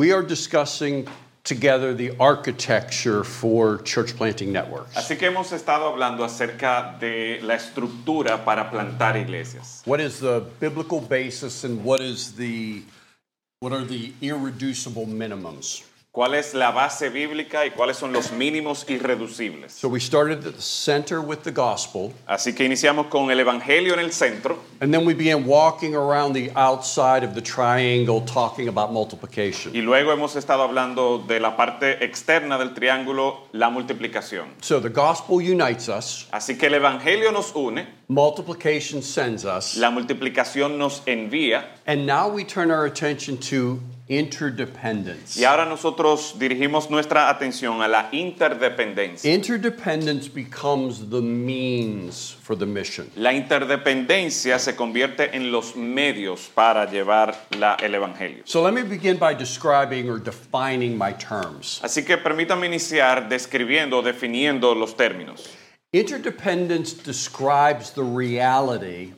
we are discussing together the architecture for church planting networks. Así que hemos estado hablando acerca de la estructura para plantar iglesias. What is the biblical basis and what is the what are the irreducible minimums? ¿Cuál es la base bíblica y cuáles son los mínimos irreducibles? So we started at the center with the gospel, Así que iniciamos con el Evangelio en el centro and then we began walking around the outside of the triangle talking about multiplication. y luego hemos estado hablando de la parte externa del triángulo, la multiplicación. So the gospel unites us, Así que el Evangelio nos une, multiplication sends us, la multiplicación nos envía and now we turn our attention to interdependence. y ahora nosotros dirigimos nuestra atención a la interdependencia. Interdependence becomes the means for the mission. La interdependencia se convierte en los medios para llevar la- el Evangelio. So let me begin by describing or defining my terms. Así que permítame iniciar describiendo definiendo los términos. Interdependence describes the reality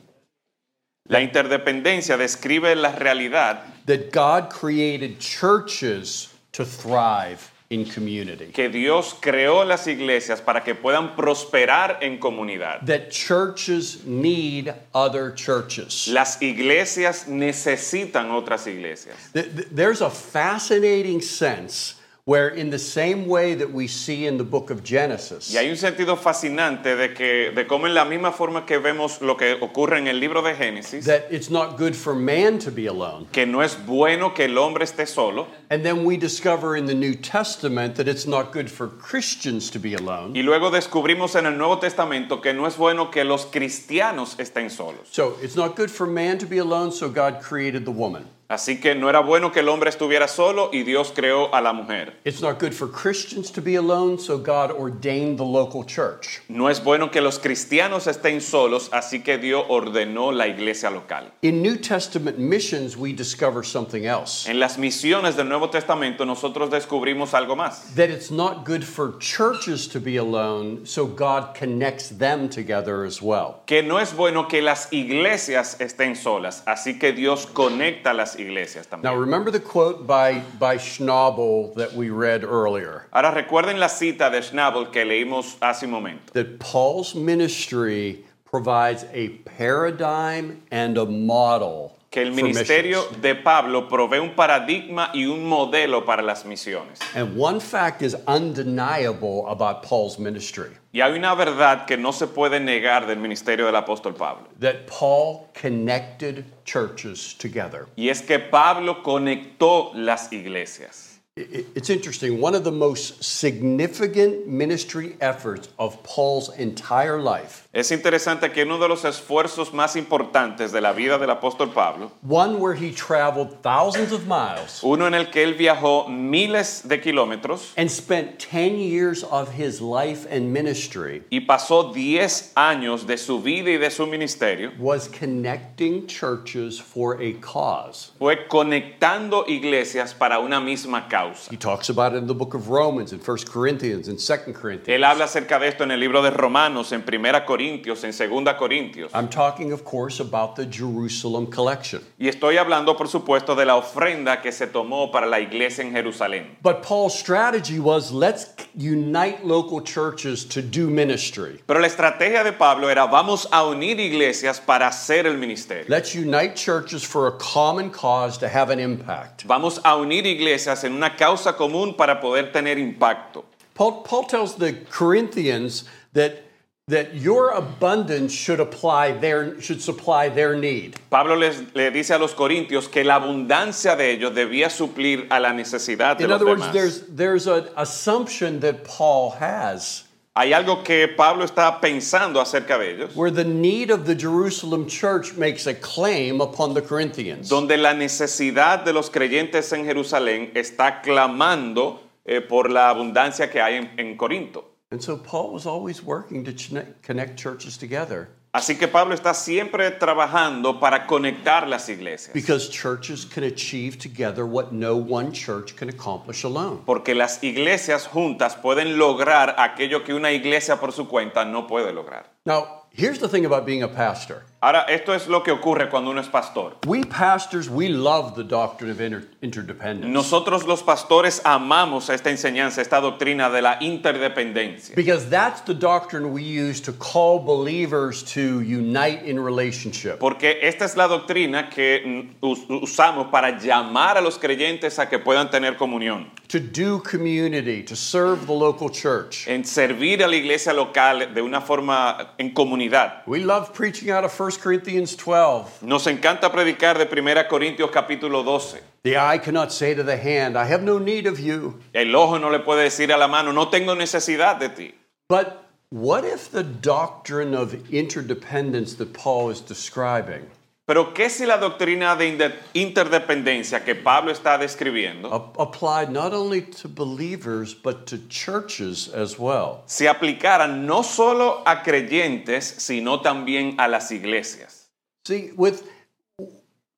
La interdependencia describe la realidad that God created churches to thrive in community. que Dios creó las iglesias para que puedan prosperar en comunidad. That churches need other churches. Las iglesias necesitan otras iglesias. Th- th- There's a fascinating sense where, in the same way that we see in the book of Genesis, Y hay un sentido fascinante de que de cómo en la misma forma que vemos lo que ocurre en el libro de Génesis, that it's not good for man to be alone. que no es bueno que el hombre esté solo, And then we discover in the New Testament that it's not good for Christians to be alone. y luego descubrimos en el Nuevo Testamento que no es bueno que los cristianos estén solos. So it's not good for man to be alone, so God created the woman. Así que no era bueno que el hombre estuviera solo y Dios creó a la mujer. It's not good for Christians to be alone, so God ordained the local church. No es bueno que los cristianos estén solos, así que Dios ordenó la iglesia local. In New Testament missions, we discover something else En las misiones del Nuevo Testamento nosotros descubrimos algo más. that it's not good for churches to be alone, so God connects them together as well. Que no es bueno que las iglesias estén solas, así que Dios conecta las iglesias Now, también. remember the quote by, by Schnabel that we read earlier Ahora recuerden la cita de Schnabel que leímos hace un momento. that Paul's ministry provides a paradigm and a model. Que el ministerio de Pablo provee un paradigma y un modelo para las misiones. And one fact is undeniable about Paul's ministry Y hay una verdad que no se puede negar del ministerio del apóstol Pablo. that Paul connected churches together. Y es que Pablo conectó las iglesias. It's interesting. One of the most significant ministry efforts of Paul's entire life, Es interesante que uno de los esfuerzos más importantes de la vida del apóstol Pablo, one where he traveled thousands of miles uno en el que él viajó miles de kilómetros and spent 10 years of his life and ministry, y pasó 10 años de su vida y de su ministerio, was connecting churches for a cause. fue conectando iglesias para una misma causa. He talks about it in the book of Romans, in 1 Corinthians, and 2 Corinthians. Él habla acerca de esto en el libro de Romanos, en 1 Corintios, en 2 Corintios. I'm talking, of course, about the Jerusalem collection. Y estoy hablando, por supuesto, de la ofrenda que se tomó para la iglesia en Jerusalén. But Paul's strategy was let's unite local churches to do ministry. Pero la estrategia de Pablo era vamos a unir iglesias para hacer el ministerio. Let's unite churches for a common cause to have an impact. Vamos a unir iglesias en una causa común para poder tener impacto. Paul, Paul tells the Corinthians that, that your abundance should apply their should supply their need. Pablo les, le dice a los corintios que la abundancia de ellos debía suplir a la necesidad de In los other words, there's there's an assumption that Paul has Hay algo que Pablo está pensando acerca de ellos, where the need of the Jerusalem church makes a claim upon the Corinthians. donde la necesidad de los creyentes en Jerusalén está clamando eh, por la abundancia que hay en, en Corinto. And so Paul was always working to chne- connect churches together Así que Pablo está siempre trabajando para conectar las iglesias, because churches can achieve together what no one church can accomplish alone. porque las iglesias juntas pueden lograr aquello que una iglesia por su cuenta no puede lograr. Now, here's the thing about being a pastor. Ahora, esto es lo que ocurre cuando uno es pastor. We pastors, we love the doctrine of inter- interdependence. Nosotros los pastores amamos esta enseñanza, esta doctrina de la interdependencia. Because that's the doctrine we use to call believers to unite in relationship. Porque esta es la doctrina que us- usamos para llamar a los creyentes a que puedan tener comunión, to do community, to serve the local church. en servir a la iglesia local de una forma en comunidad. We love preaching out of 1 Corinthians 12. Nos encanta predicar de 1 Corintios capítulo 12. The eye cannot say to the hand, I have no need of you. El ojo no le puede decir a la mano, no tengo necesidad de ti. But what if the doctrine of interdependence that Paul is describing Pero ¿qué si la doctrina de interdependencia que Pablo está describiendo ap- applied not only to believers but to churches as well? se aplicara no solo a creyentes, sino también a las iglesias? See, with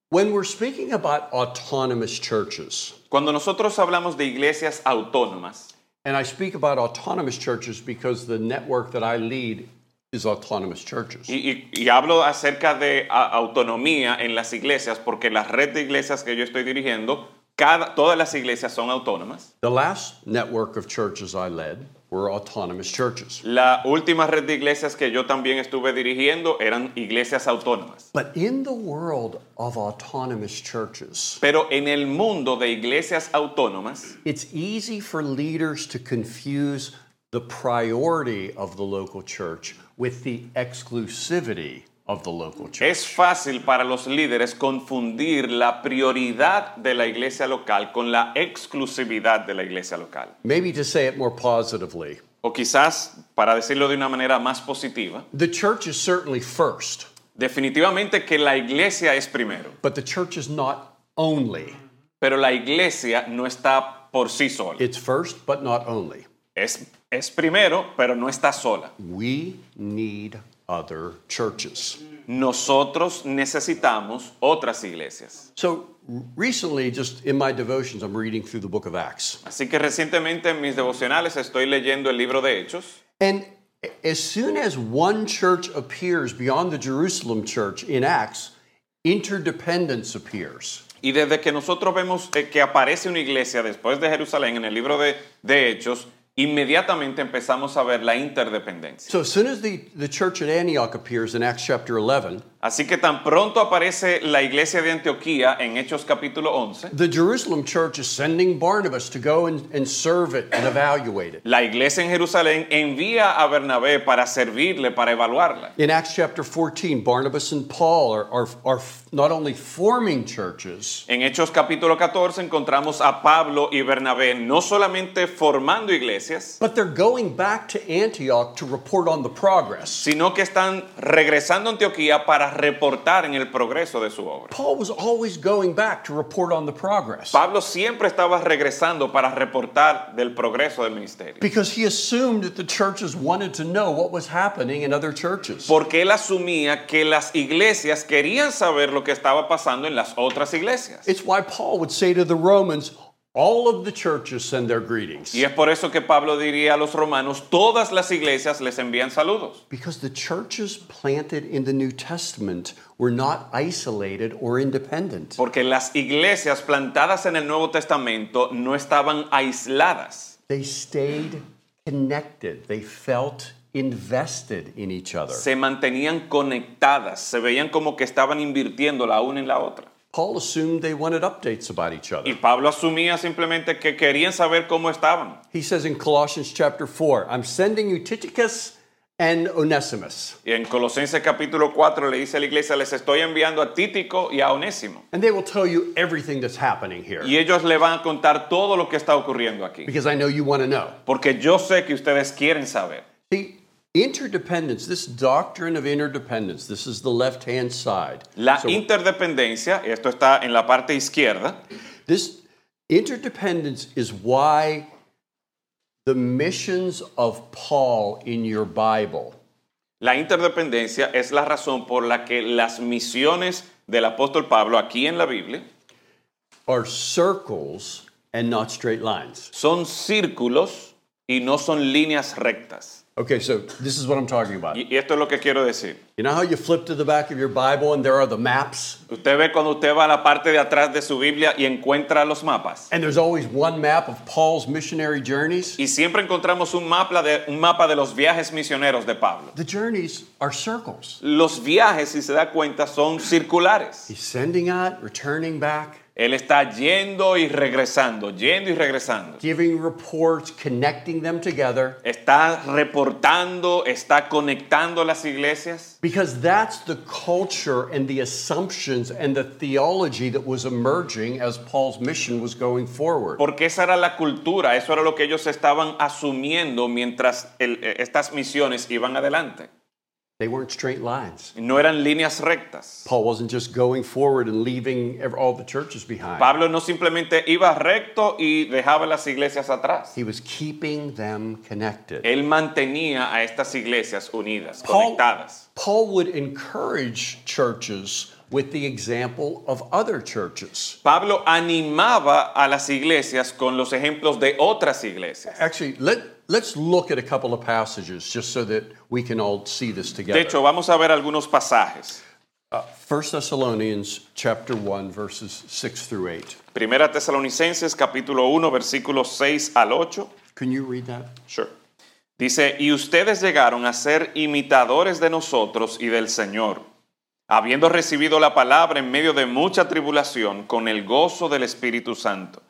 when we're speaking about autonomous churches, Cuando nosotros hablamos de iglesias autónomas, and I speak about autonomous churches because the network that I lead is autonomous churches. y, y- y hablo acerca de autonomía en las iglesias, porque la red de iglesias que yo estoy dirigiendo, cada, todas las iglesias son autónomas. The last network of churches I led were autonomous churches. La última red de iglesias que yo también estuve dirigiendo eran iglesias autónomas. But in the world of autonomous churches, Pero en el mundo de iglesias autónomas, it's easy for leaders to confuse the priority of the local church with the exclusivity of the local church. es fácil para los líderes confundir la prioridad de la iglesia local con la exclusividad de la iglesia local. Maybe to say it more positively, O quizás, para decirlo de una manera más positiva, the church is certainly first, definitivamente que la iglesia es primero, but the church is not only. pero la iglesia no está por sí sola. It's first, but not only. Es, es primero, pero no está sola. We need other churches. Nosotros necesitamos otras iglesias. So recently, just in my devotions, I'm reading through the book of Acts. Así que recientemente en mis devocionales estoy leyendo el libro de Hechos And as soon as one church appears beyond the Jerusalem church in Acts, interdependence appears. y desde que nosotros vemos eh, que aparece una iglesia después de Jerusalén en el libro de, de Hechos, inmediatamente empezamos a ver la interdependencia. So as soon as the, the church at Antioch appears in Acts chapter 11, Así que tan pronto aparece la iglesia de Antioquía en Hechos capítulo 11, the Jerusalem church is sending Barnabas to go and, and serve it and evaluate it. la iglesia en Jerusalén envía a Bernabé para servirle, para evaluarla. In Acts chapter 14, Barnabas and Paul are, are, are not only forming churches, En Hechos capítulo 14 encontramos a Pablo y Bernabé no solamente formando iglesias, but they're going back to Antioch to report on the progress. sino que están regresando a Antioquía para reportar en el progreso de su obra. Paul was always going back to report on the progress Pablo siempre estaba regresando para reportar del progreso del ministerio. because he assumed that the churches wanted to know what was happening in other churches. Porque él asumía que las iglesias querían saber lo que estaba pasando en las otras iglesias. It's why Paul would say to the Romans, all of the churches send their greetings. Y es por eso que Pablo diría a los romanos, todas las iglesias les envían saludos. Because the churches planted in the New Testament were not isolated or independent. Porque las iglesias plantadas en el Nuevo Testamento no estaban aisladas. They stayed connected. They felt invested in each other. Se mantenían conectadas, se veían como que estaban invirtiendo la una en la otra. Paul assumed they wanted updates about each other. Y. Pablo asumía simplemente que querían saber cómo estaban. He says in Colossians chapter 4, I'm sending you Tychicus and Onesimus. Y en Colosenses capítulo 4 le dice a la iglesia, les estoy enviando a Títico y a Onésimo. And they will tell you everything that's happening here. Y ellos le van a contar todo lo que está ocurriendo aquí. Because I know you want to know. Porque yo sé que ustedes quieren saber. See, interdependence, this doctrine of interdependence, this is the left hand side. La So interdependencia, esto está en la parte izquierda, this interdependence is why the missions of Paul in your Bible la interdependencia es la razón por la que las misiones del apóstol Pablo aquí en la Biblia are circles and not straight lines. son círculos y no son líneas rectas. Okay, so this is what I'm talking about. Y, y esto es lo que quiero decir. You know how you flip to the back of your Bible and there are the maps? Usted ve cuando usted va a la parte de atrás de su Biblia y encuentra los mapas. And there's always one map of Paul's missionary journeys. Y siempre encontramos un mapa de, un mapa de los viajes misioneros de Pablo. The journeys are circles. Los viajes, si se da cuenta, son circulares. He's sending out, returning back, Él está yendo y regresando, yendo y regresando. giving reports, connecting them together. Está reportando, está conectando las iglesias. Because that's the culture and the assumptions and the theology that was emerging as Paul's mission was going forward. Porque esa era la cultura, eso era lo que ellos estaban asumiendo mientras el- eh, estas misiones iban adelante. They weren't straight lines. No eran líneas rectas. Paul wasn't just going forward and leaving all the churches behind. Pablo no simplemente iba recto y dejaba las iglesias atrás. He was keeping them connected. Él mantenía a estas iglesias unidas, Paul, conectadas. Paul would encourage churches with the example of other churches. Pablo animaba a las iglesias con los ejemplos de otras iglesias. Actually, let, let's look at a couple of passages just so that we can all see this De together. hecho, vamos a ver algunos pasajes. Uh, 1 Thessalonians chapter 1 verses 6 through 8. Primera Tesalonicenses capítulo 1 versículos 6 al 8. Can you read that? Sure. Dice, y ustedes llegaron a ser imitadores de nosotros y del Señor, habiendo recibido la palabra en medio de mucha tribulación con el gozo del Espíritu Santo,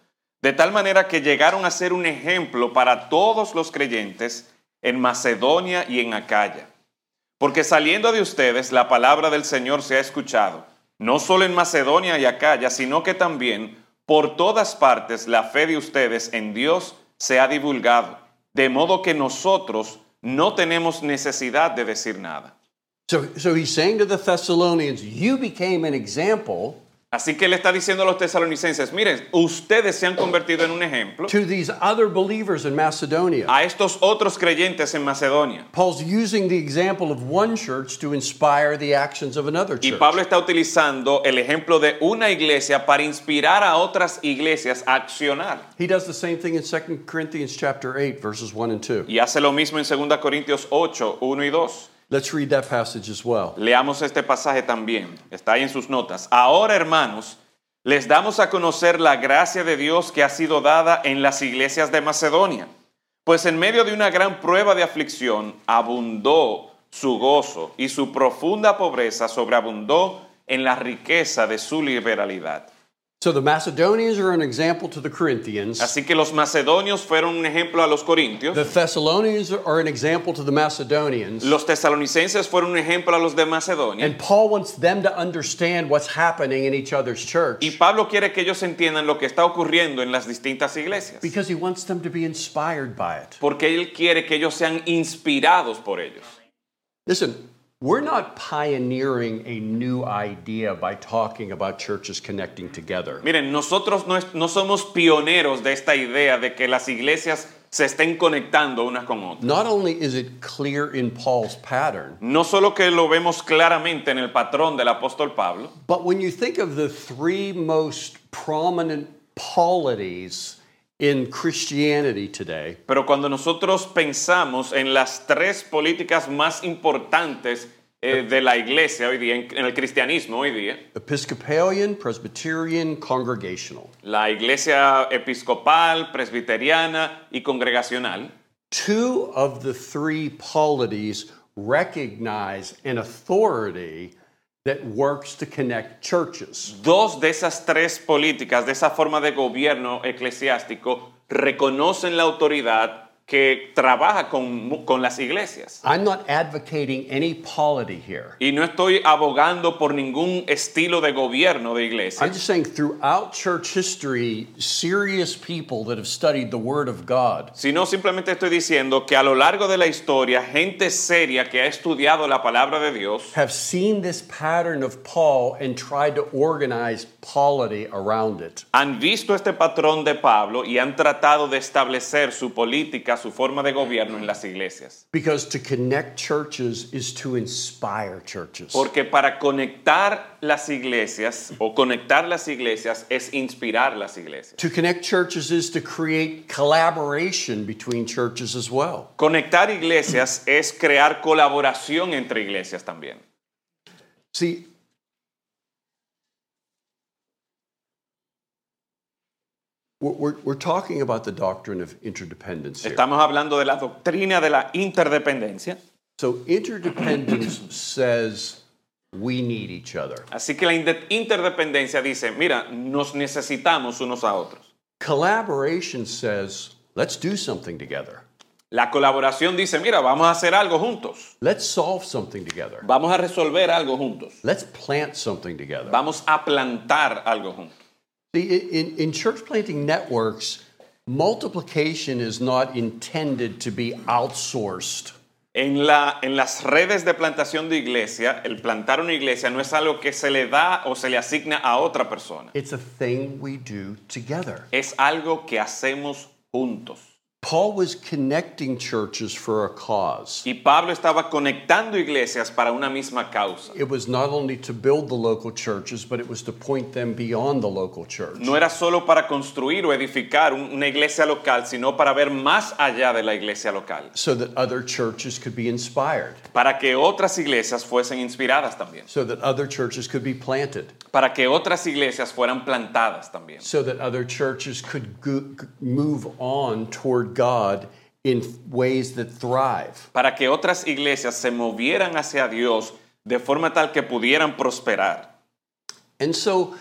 de tal manera que llegaron a ser un ejemplo para todos los creyentes en Macedonia y en Acaya. Porque saliendo de ustedes la palabra del Señor se ha escuchado, no solo en Macedonia y Acaya, sino que también por todas partes la fe de ustedes en Dios se ha divulgado, de modo que nosotros no tenemos necesidad de decir nada. So, so he's saying to the Thessalonians, You became an example Así que le está diciendo a los tesalonicenses, miren, ustedes se han convertido en un ejemplo to these other believers in Macedonia. a estos otros creyentes en Macedonia. Paul's using the example of one church to inspire the actions of another Y church. Pablo está utilizando el ejemplo de una iglesia para inspirar a otras iglesias a accionar. He does the same thing in 2 Corinthians chapter 8 verses 1 and 2. Y hace lo mismo en 2 Corintios 8, 1 y 2. Let's read that passage as well. Leamos este pasaje también. Está ahí en sus notas. Ahora, hermanos, les damos a conocer la gracia de Dios que ha sido dada en las iglesias de Macedonia. Pues en medio de una gran prueba de aflicción abundó su gozo y su profunda pobreza sobreabundó en la riqueza de su liberalidad. So the Macedonians are an example to the Corinthians. Así que los macedonios fueron un ejemplo a los corintios. The Thessalonians are an example to the Macedonians. Los tesalonicenses fueron un ejemplo a los de Macedonia. And Paul wants them to understand what's happening in each other's church Y Pablo quiere que ellos entiendan lo que está ocurriendo en las distintas iglesias. because he wants them to be inspired by it. Porque él quiere que ellos sean inspirados por ellos. Listen, we're not pioneering a new idea by talking about churches connecting together. Miren, nosotros no, es- no somos pioneros de esta idea de que las iglesias se estén conectando unas con otras. Not only is it clear in Paul's pattern, No solo que lo vemos claramente en el patrón del apóstol Pablo, but when you think of the three most prominent polities in Christianity today, pero cuando nosotros pensamos en las tres políticas más importantes eh, de la iglesia hoy día, en, en el cristianismo hoy día, Episcopalian, Presbyterian, Congregational, la iglesia episcopal, presbiteriana y congregacional, two of the three polities recognize an authority that works to connect churches. Dos de esas tres políticas, de esa forma de gobierno eclesiástico, reconocen la autoridad que trabaja con, con las iglesias. I'm not advocating any polity here. Y no estoy abogando por ningún estilo de gobierno de I'm iglesia, just saying throughout church history, serious people that have studied the Word of God sino simplemente estoy diciendo que a lo largo de la historia, gente seria que ha estudiado la palabra de Dios have seen this pattern of Paul and tried to organize polity around it. han visto este patrón de Pablo y han tratado de establecer su política a su forma de gobierno en las iglesias. Because to connect churches is to inspire churches. Porque para conectar las iglesias o conectar las iglesias es inspirar las iglesias. To connect churches is to create collaboration between churches as well. Conectar iglesias es crear colaboración entre iglesias también. See, we're, we're, talking about the doctrine of interdependence here. Estamos hablando de la doctrina de la interdependencia. So, interdependence says we need each other. Así que la interdependencia dice, mira, nos necesitamos unos a otros. Collaboration says let's do something together. La colaboración dice, mira, vamos a hacer algo juntos. Let's solve something together. Vamos a resolver algo juntos. Let's plant something together. Vamos a plantar algo juntos. In, in church planting networks, multiplication is not intended to be outsourced. En, la, en las redes de plantación de iglesia, el plantar una iglesia no es algo que se le da o se le asigna a otra persona. It's a thing we do together. Es algo que hacemos juntos. Paul was connecting churches for a cause. Y Pablo estaba conectando iglesias para una misma causa. It was not only to build the local churches, but it was to point them beyond the local church. No era solo para construir o edificar una iglesia local, sino para ver más allá de la iglesia local. So that other churches could be inspired, Para que otras iglesias fuesen inspiradas también. so that other churches could be planted, Para que otras iglesias fueran plantadas también. so that other churches could move on toward God in ways that thrive. Para que otras iglesias se movieran hacia Dios de forma tal que pudieran prosperar. And so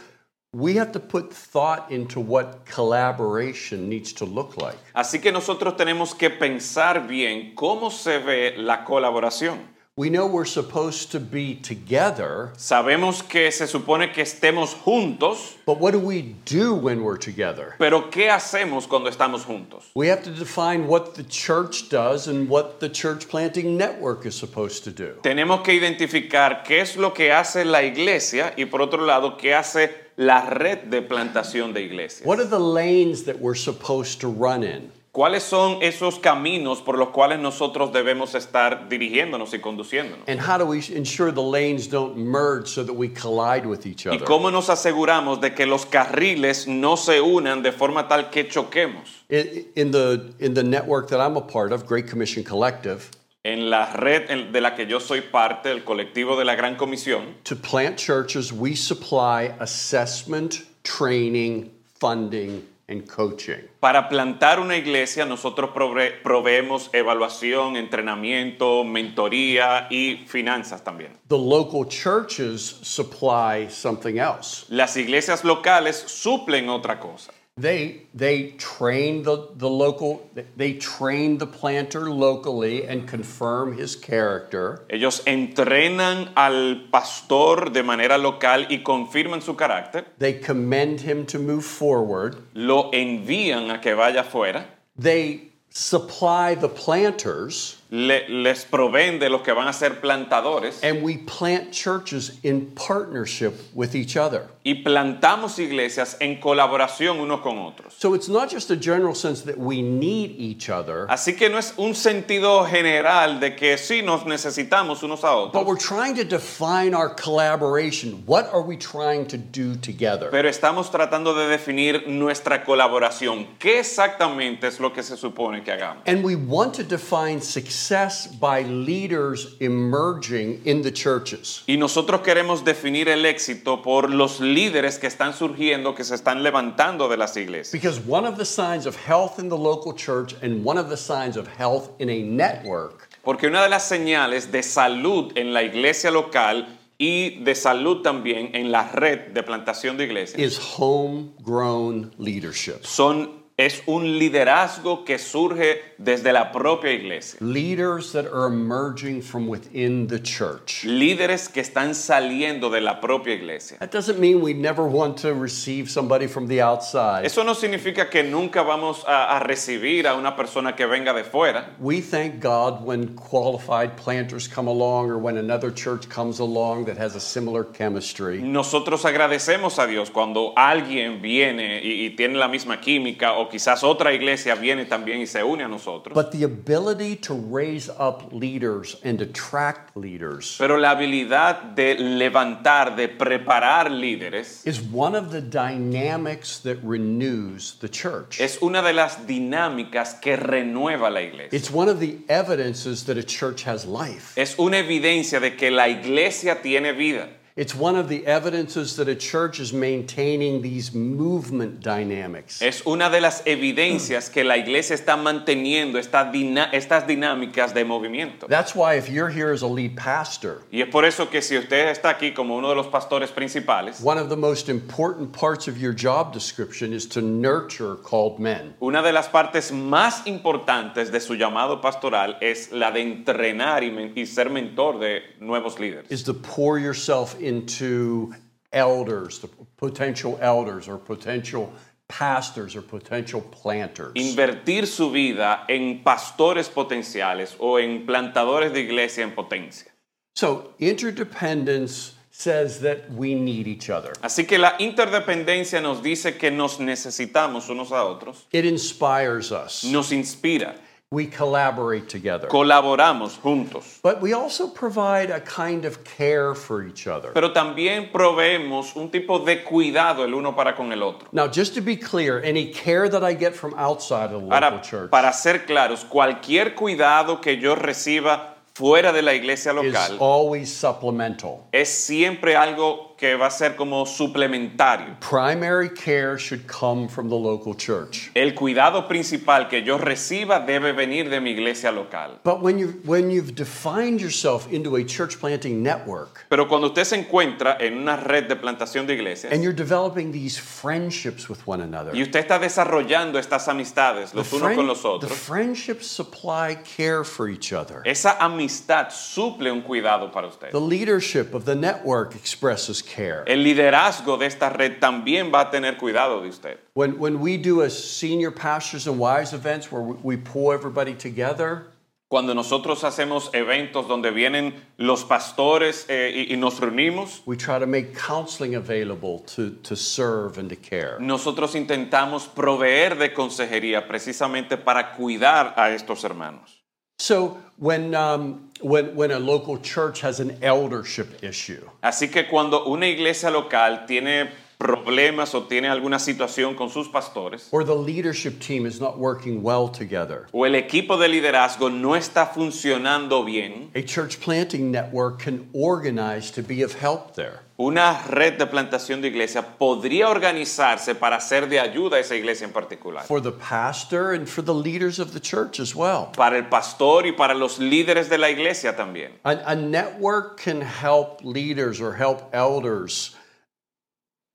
we have to put thought into what collaboration needs to look like. Así que nosotros tenemos que pensar bien cómo se ve la colaboración. We know we're supposed to be together, Sabemos que se supone que estemos juntos, but what do we do when we're together? pero ¿qué hacemos cuando estamos juntos? We have to define what the church does and what the church planting network is supposed to do. Tenemos que identificar qué es lo que hace la iglesia y por otro lado, qué hace la red de plantación de iglesias. What are the lanes that we're supposed to run in? ¿Cuáles son esos caminos por los cuales nosotros debemos estar dirigiéndonos y conduciéndonos? And how do we ensure the lanes don't merge so that we collide with each ¿Y cómo nos aseguramos de que los carriles no se unan de forma tal que choquemos? In, in the, in the network that I'm a part of, Great Commission Collective, En la red de la que yo soy parte, el colectivo de la Gran Comisión, to plant churches, we supply assessment, training, funding, and coaching. para plantar una iglesia nosotros prove- proveemos evaluación, entrenamiento, mentoría y finanzas también. The local churches supply something else. Las iglesias locales suplen otra cosa. They, they train the, the local, they train the planter locally and confirm his character. Ellos entrenan al pastor de manera local y confirman su carácter, They commend him to move forward. lo envían a que vaya afuera, They supply the planters, le- les proveen de los que van a ser plantadores and we plant churches in partnership with each other. Y plantamos iglesias en colaboración unos con otros. So it's not just a general sense that we need each other, Así que no es un sentido general de que sí nos necesitamos unos a but otros, we're trying to define our collaboration. What are we trying to do together? pero estamos tratando de definir nuestra colaboración. ¿Qué exactamente es lo que se supone que hagamos? And we want to define success by leaders emerging in the churches. Y nosotros queremos definir el éxito por los líderes que están surgiendo, que se están levantando de las iglesias. Because one of the signs of health in the local church and one of the signs of health in a network Porque una de las señales de salud en la iglesia local y de salud también en la red de plantación de iglesias is homegrown leadership. son es un liderazgo que surge desde la propia iglesia. Leaders that are emerging from within the church. Líderes que están saliendo de la propia iglesia. That doesn't mean we never want to receive somebody from the outside. Eso no significa que nunca vamos a, a recibir a una persona que venga de fuera. We thank God when qualified planters come along or when another church comes along that has a similar chemistry. Nosotros agradecemos a Dios cuando alguien viene y, y tiene la misma química o quizás otra iglesia viene también y se une a nosotros. But the ability to raise up leaders and attract leaders Pero la habilidad de levantar, de preparar líderes, is one of the dynamics that renews the church. es una de las dinámicas que renueva la iglesia. It's one of the evidences that a church has life. Es una evidencia de que la iglesia tiene vida. It's one of the evidences that a church is maintaining these movement dynamics. Es una de las evidencias que la iglesia está manteniendo esta estas dinámicas de movimiento. That's why if you're here as a lead pastor, Y es por eso que si usted está aquí como uno de los pastores principales, one of the most important parts of your job description is to nurture called men. una de las partes más importantes de su llamado pastoral es la de entrenar y, y ser mentor de nuevos líderes. Is to pour yourself into elders, the potential elders or potential pastors or potential planters. Invertir su vida en pastores potenciales o en plantadores de iglesia en potencia. So, interdependence says that we need each other. Así que la interdependencia nos dice que nos necesitamos unos a otros, It inspires us. nos inspira, We collaborate together. colaboramos juntos, But we also provide a kind of care for each other. pero también proveemos un tipo de cuidado el uno para con el otro. Now, just to be clear, any care that I get from outside of the local Ahora, church para ser claros, cualquier cuidado que yo reciba fuera de la iglesia is local always supplemental. es siempre algo que va a ser como suplementario. Primary care should come from the local church. El cuidado principal que yo reciba debe venir de mi iglesia local. But when you when you've defined yourself into a church planting network Pero cuando usted se encuentra en una red de plantación de iglesias and you're developing these friendships with one another, y usted está desarrollando estas amistades los unos con los the otros, friendships supply care for each other. esa amistad suple un cuidado para usted. The leadership of the network expresses care. El liderazgo de esta red también va a tener cuidado de usted. When, when we do a senior pastors and wives events where we, pull everybody together, Cuando nosotros hacemos eventos donde vienen los pastores eh, y, y nos reunimos, we try to make counseling available to, to serve and to care. nosotros intentamos proveer de consejería precisamente para cuidar a estos hermanos. So when, um, when, when a local church has an eldership issue, Así que cuando una iglesia local tiene problemas o tiene alguna situación con sus pastores, or the leadership team is not working well together, o el equipo de liderazgo no está funcionando bien, a church planting network can organize to be of help there. una red de plantación de iglesia podría organizarse para ser de ayuda a esa iglesia en particular. For the pastor and for the leaders of the church as well. Para el pastor y para los líderes de la iglesia también. A, a network can help leaders or help elders.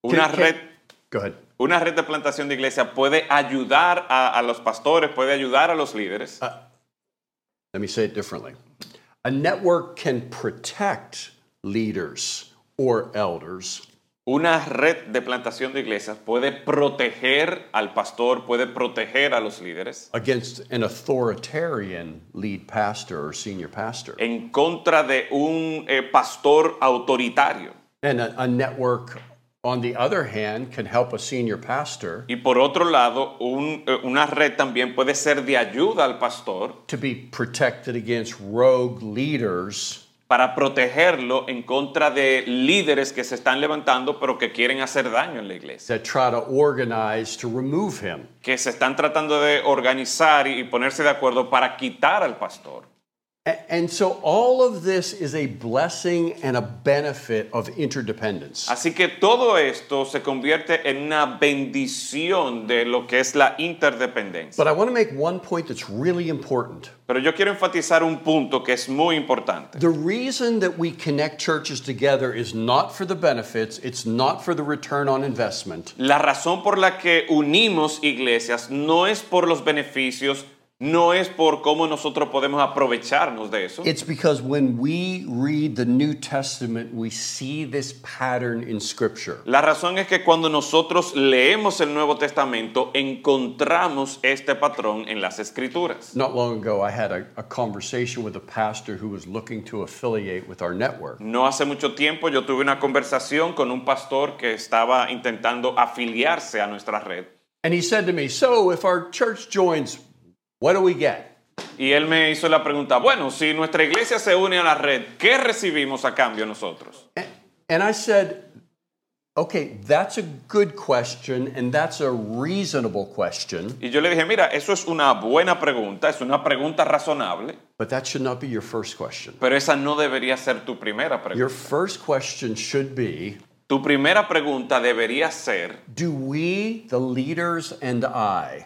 Una can- red, Go ahead. una red de plantación de iglesia puede ayudar a, a los pastores, puede ayudar a los líderes. Let me say it differently. A network can protect leaders or elders Una red de plantación de iglesias puede proteger al pastor, puede proteger a los líderes against an authoritarian lead pastor or senior pastor. en contra de un eh, pastor autoritario. And a, a network, on the other hand, can help a senior pastor Y por otro lado, un, eh, una red también puede ser de ayuda al pastor to be protected against rogue leaders para protegerlo en contra de líderes que se están levantando pero que quieren hacer daño en la iglesia, that try to organize to remove him. que se están tratando de organizar y ponerse de acuerdo para quitar al pastor. And so all of this is a blessing and a benefit of interdependence. Así que todo esto se convierte en una bendición de lo que es la interdependencia. But I want to make one point that's really important. Pero yo quiero enfatizar un punto que es muy importante. The reason that we connect churches together is not for the benefits, it's not for the return on investment. La razón por la que unimos iglesias no es por los beneficios, no es por cómo nosotros podemos aprovecharnos de eso. It's because when we read the New Testament, we see this pattern in Scripture. La razón es que cuando nosotros leemos el Nuevo Testamento encontramos este patrón en las escrituras. Not long ago, I had a, a conversation with a pastor who was looking to affiliate with our network. No hace mucho tiempo yo tuve una conversación con un pastor que estaba intentando afiliarse a nuestra red. And he said to me, So if our church joins, what do we get? Y él me hizo la pregunta, bueno, si nuestra iglesia se une a la red, ¿qué recibimos a cambio nosotros? And I said, Okay, that's a good question, and that's a reasonable question, Y yo le dije, mira, eso es una buena pregunta, es una pregunta razonable, but that should not be your first question. pero esa no debería ser tu primera pregunta. Your first question should be Tu primera pregunta debería ser, Do we, the leaders and I,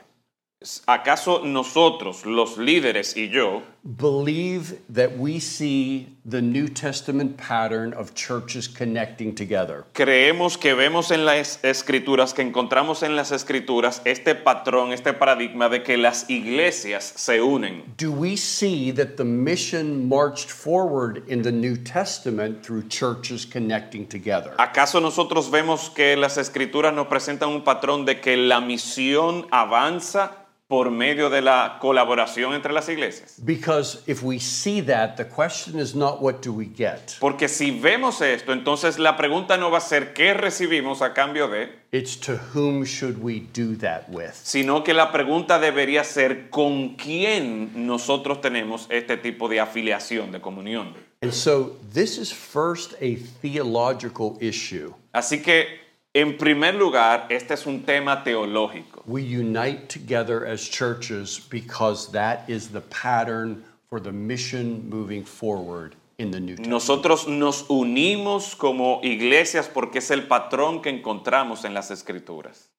¿acaso nosotros, los líderes y yo, believe that we see the New Testament pattern of churches connecting together? creemos que vemos en las escrituras, que encontramos en las escrituras este patrón, este paradigma de que las iglesias se unen? Do we see that the mission marched forward in the New Testament through churches connecting together? ¿Acaso nosotros vemos que las escrituras nos presentan un patrón de que la misión avanza por medio de la colaboración entre las iglesias? Because if we see that, the question is not what do we get? Porque si vemos esto, entonces la pregunta no va a ser qué recibimos a cambio de, It's to whom should we do that with? sino que la pregunta debería ser con quién nosotros tenemos este tipo de afiliación, de comunión. And so this is first a theological issue. Así que, en primer lugar, este es un tema teológico. We unite together as churches because that is the pattern for the mission moving forward in the New Testament. Nosotros nos unimos como iglesias porque es el patrón que encontramos en las escrituras.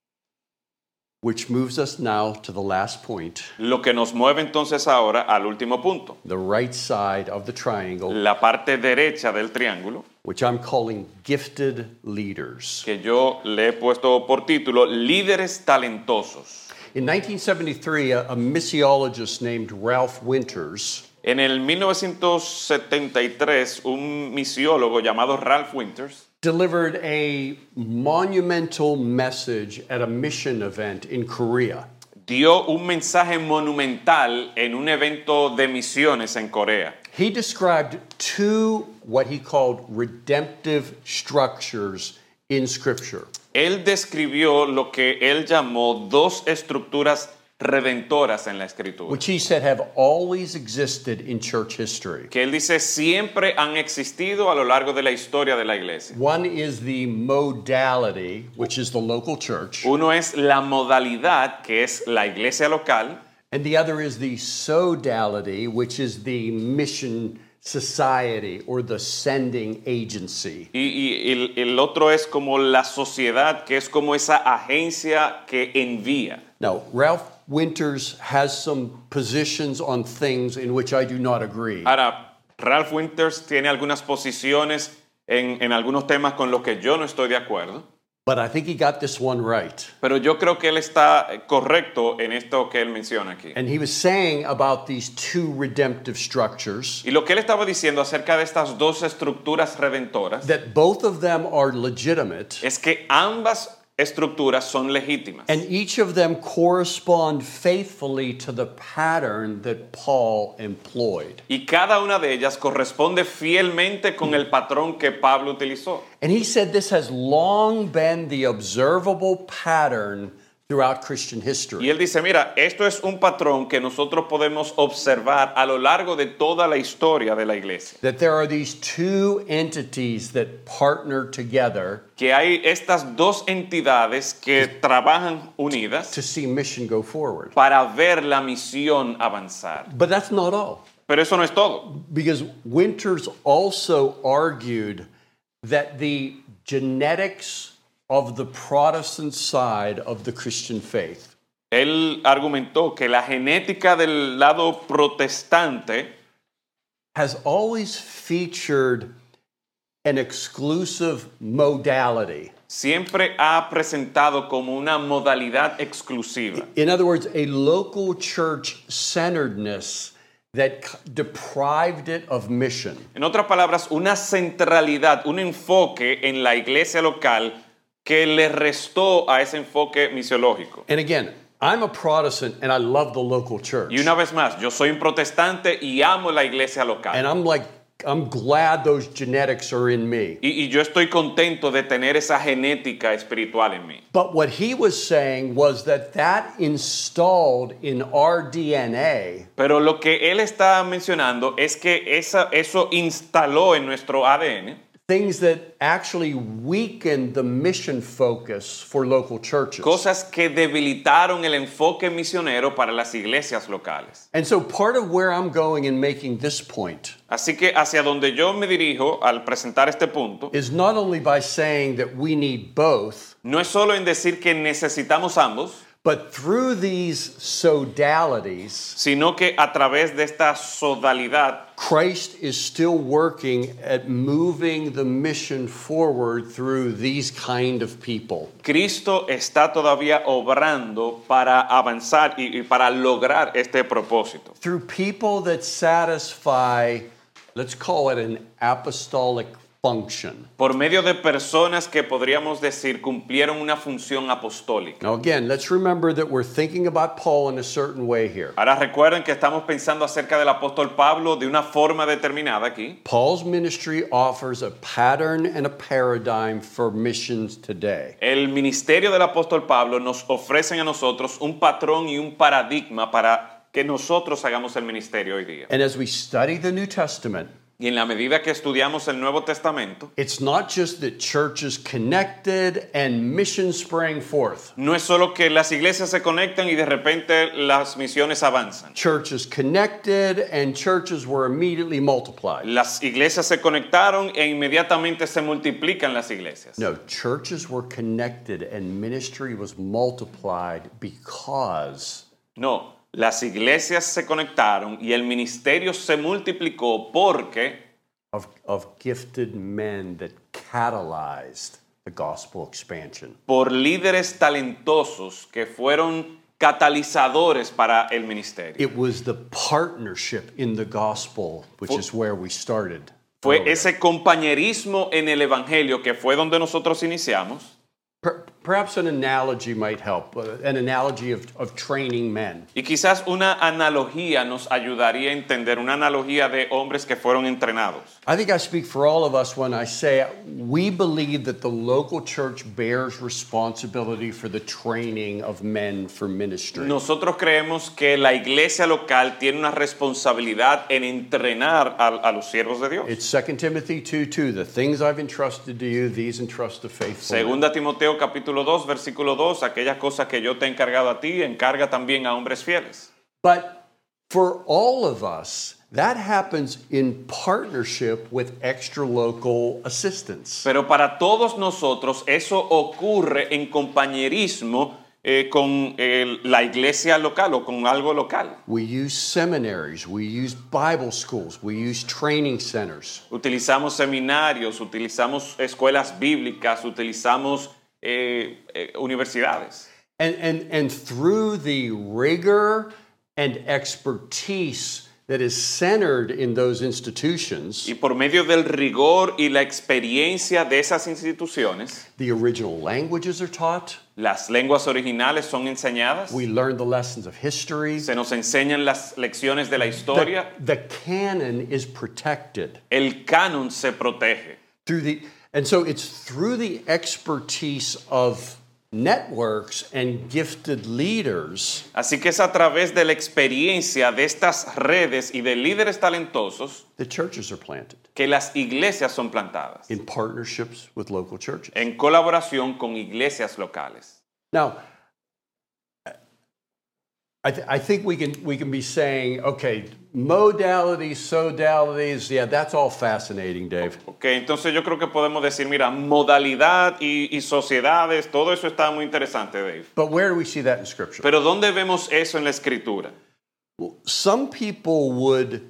Which moves us now to the last point, Lo que nos mueve entonces ahora al último punto, the right side of the triangle, la parte derecha del triángulo, which I'm calling gifted leaders. que yo le he puesto por título Líderes talentosos. In 1973, a, a missiologist named Ralph Winters En el 1973, un misiólogo llamado Ralph Winters delivered a monumental message at a mission event in Korea. dio un mensaje monumental en un evento de misiones en Corea. He described two, what he called redemptive structures in Scripture. Él describió lo que él llamó dos estructuras redentoras en la escritura. which he said have always existed in church history. Que él dice siempre han existido a lo largo de la historia de la iglesia. One is the modality, which is the local church, Uno es la modalidad, que es la iglesia local, and the other is the sodality, which is the mission society or the sending agency. y, y el, el otro es como la sociedad, que es como esa agencia que envía. Now, Ralph Winters has some positions on things in which I do not agree. Ahora, Ralph Winters tiene algunas posiciones en, en algunos temas con los que yo no estoy de acuerdo, But I think he got this one right. pero yo creo que él está correcto en esto que él menciona aquí. And he was saying about these two redemptive structures Y lo que él estaba diciendo acerca de estas dos estructuras redentoras that both of them are legitimate es que ambas estructuras son legítimas. and each of them correspond faithfully to the pattern that Paul employed. Y cada una de ellas corresponde fielmente con el patrón que Pablo utilizó. And he said this has long been the observable pattern throughout Christian Y history. él dice, mira, esto es un patrón que nosotros podemos observar a lo largo de toda la historia de la iglesia. That there are these two entities that partner together Que hay estas dos entidades que trabajan unidas to see mission go forward. para ver la misión avanzar. But that's not all. Pero eso no es todo. Because Winters also argued that the genetics of the Protestant side of the Christian faith Él argumentó que la genética del lado protestante has always featured an exclusive modality. siempre ha presentado como una modalidad exclusiva. In other words, a local church centeredness that deprived it of mission. En otras palabras, una centralidad, un enfoque en la iglesia local que le restó a ese enfoque misiológico. And again, I'm a Protestant and I love the local church. Y una vez más, yo soy un protestante y amo la iglesia local. And I'm like, I'm glad those genetics are in me. Y, y yo estoy contento de tener esa genética espiritual en mí. But what he was saying was that that installed in our DNA Pero lo que él está mencionando es que esa, eso instaló en nuestro ADN things that actually weakened the mission focus for local churches. cosas que debilitaron el enfoque misionero para las iglesias locales. And so part of where I'm going in making this point Así que hacia donde yo me dirijo al presentar este punto, is not only by saying that we need both, no es solo en decir que necesitamos ambos, but through these sodalities, sino que a través de esta sodalidad, Christ is still working at moving the mission forward through these kind of people. Cristo está todavía obrando para avanzar y, y para lograr este propósito. Through people that satisfy, let's call it an apostolic function. Por medio de personas que podríamos decir cumplieron una función apostólica. Now, again, let's remember that we're thinking about Paul in a certain way here. Ahora recuerden que estamos pensando acerca del apóstol Pablo de una forma determinada aquí. Paul's ministry offers a pattern and a paradigm for missions today. El ministerio del apóstol Pablo nos ofrece a nosotros un patrón y un paradigma para que nosotros hagamos el ministerio hoy día. And as we study the New Testament, Y en la medida que estudiamos el Nuevo Testamento, it's not just that churches connected and missions sprang forth. no es solo que las iglesias se conectan y de repente las misiones avanzan. Churches connected and churches were immediately multiplied. Las iglesias se conectaron e inmediatamente se multiplican las iglesias. No, churches were connected and ministry was multiplied because No, las iglesias se conectaron y el ministerio se multiplicó porque of, of gifted men that catalyzed the gospel expansion. por líderes talentosos que fueron catalizadores para el ministerio. It was the partnership in the gospel, which is where we started. Fue earlier. ese compañerismo en el evangelio que fue donde nosotros iniciamos. Per- Perhaps an analogy might help, uh, an analogy of, of training men. Y quizás una analogía nos ayudaría a entender, una analogía de hombres que fueron entrenados. I think I speak for all of us when I say we believe that the local church bears responsibility for the training of men for ministry. Nosotros creemos que la iglesia local tiene una responsabilidad en entrenar a, a los siervos de Dios. It's 2 Timothy 2 2. The things I've entrusted to you, these entrust to faithful. men. Segunda Timoteo capítulo 2, versículo 2, aquellas cosas que yo te he encargado a ti, encarga también a hombres fieles. But for all of us, that happens in partnership with extra local assistance. Pero para todos nosotros eso ocurre en compañerismo eh, con eh, la iglesia local o con algo local. We use seminaries, we use Bible schools, we use training centers. Utilizamos seminarios, utilizamos escuelas bíblicas, utilizamos eh, eh, universidades. And, and, and through the rigor and expertise that is centered in those institutions, Y por medio del rigor y la experiencia de esas instituciones, the original languages are taught. las lenguas originales son enseñadas, We learn the lessons of history. se nos enseñan las lecciones de la The, historia, the canon is protected el canon se protege. through the, and so it's through the expertise of networks and gifted leaders Así que es a través de la experiencia de estas redes y de líderes talentosos that churches are planted que las iglesias son plantadas in partnerships with local churches. en colaboración con iglesias locales. Now, I, th- I think we can we can be saying, okay, modalities, sodalities, yeah, that's all fascinating, Dave. Ok, entonces yo creo que podemos decir, mira, modalidad y, y sociedades, todo eso está muy interesante, Dave. But where do we see that in Scripture? Pero ¿dónde vemos eso en la escritura? Well, some people would